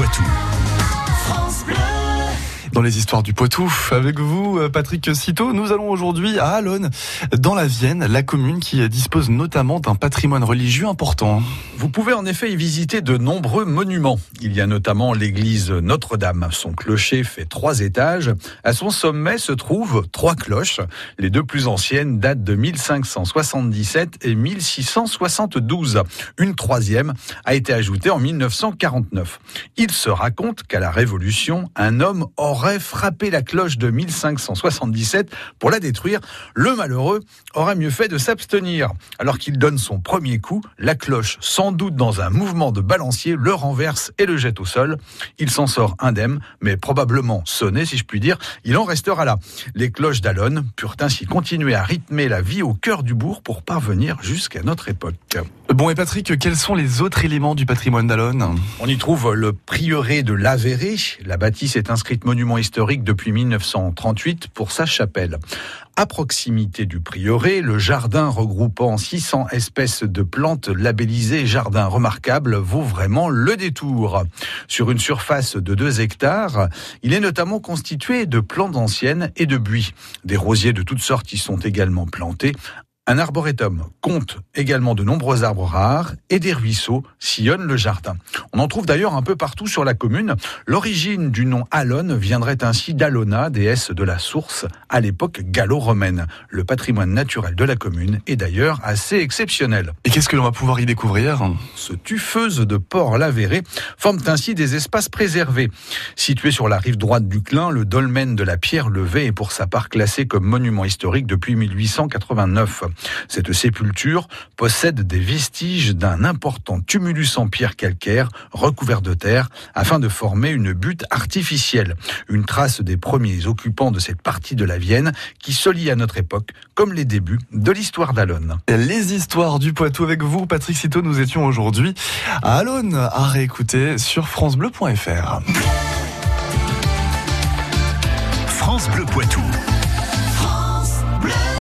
Poitou. Dans les histoires du Poitou, avec vous, euh, Patrick Citeau, nous allons aujourd'hui à Alonne, dans la Vienne, la commune qui dispose notamment d'un patrimoine religieux important. Vous pouvez en effet y visiter de nombreux monuments. Il y a notamment l'église Notre-Dame. Son clocher fait trois étages. À son sommet se trouvent trois cloches. Les deux plus anciennes datent de 1577 et 1672. Une troisième a été ajoutée en 1949. Il se raconte qu'à la Révolution, un homme aurait frappé la cloche de 1577 pour la détruire. Le malheureux aurait mieux fait de s'abstenir. Alors qu'il donne son premier coup, la cloche, sans doute dans un mouvement de balancier, le renverse et le jette au sol. Il s'en sort indemne, mais probablement sonné, si je puis dire. Il en restera là. Les cloches d'Alonne purent ainsi continuer à rythmer la vie au cœur du bourg pour parvenir jusqu'à notre époque. Bon, et Patrick, quels sont les autres éléments du patrimoine d'Alonne? On y trouve le prieuré de l'Avéré. La bâtisse est inscrite historique depuis 1938 pour sa chapelle. À proximité du prieuré, le jardin regroupant 600 espèces de plantes labellisées jardin remarquable vaut vraiment le détour. Sur une surface de 2 hectares, il est notamment constitué de plantes anciennes et de buis. Des rosiers de toutes sortes y sont également plantés. Un arboretum compte également de nombreux arbres rares et des ruisseaux sillonnent le jardin. On en trouve d'ailleurs un peu partout sur la commune. L'origine du nom Alonne viendrait ainsi d'Alona, déesse de la source, à l'époque gallo-romaine. Le patrimoine naturel de la commune est d'ailleurs assez exceptionnel. Et qu'est-ce que l'on va pouvoir y découvrir? Ce tufeuse de Port-l'Avéré forment ainsi des espaces préservés. Situé sur la rive droite du Clin, le dolmen de la Pierre Levée est pour sa part classé comme monument historique depuis 1889. Cette sépulture possède des vestiges d'un important tumulus en pierre calcaire recouvert de terre afin de former une butte artificielle. Une trace des premiers occupants de cette partie de la Vienne qui se lie à notre époque comme les débuts de l'histoire d'Alonne. Les histoires du Poitou avec vous, Patrick Citeau, nous étions aujourd'hui à Alonne à réécouter sur francebleu.fr. France Bleu Poitou.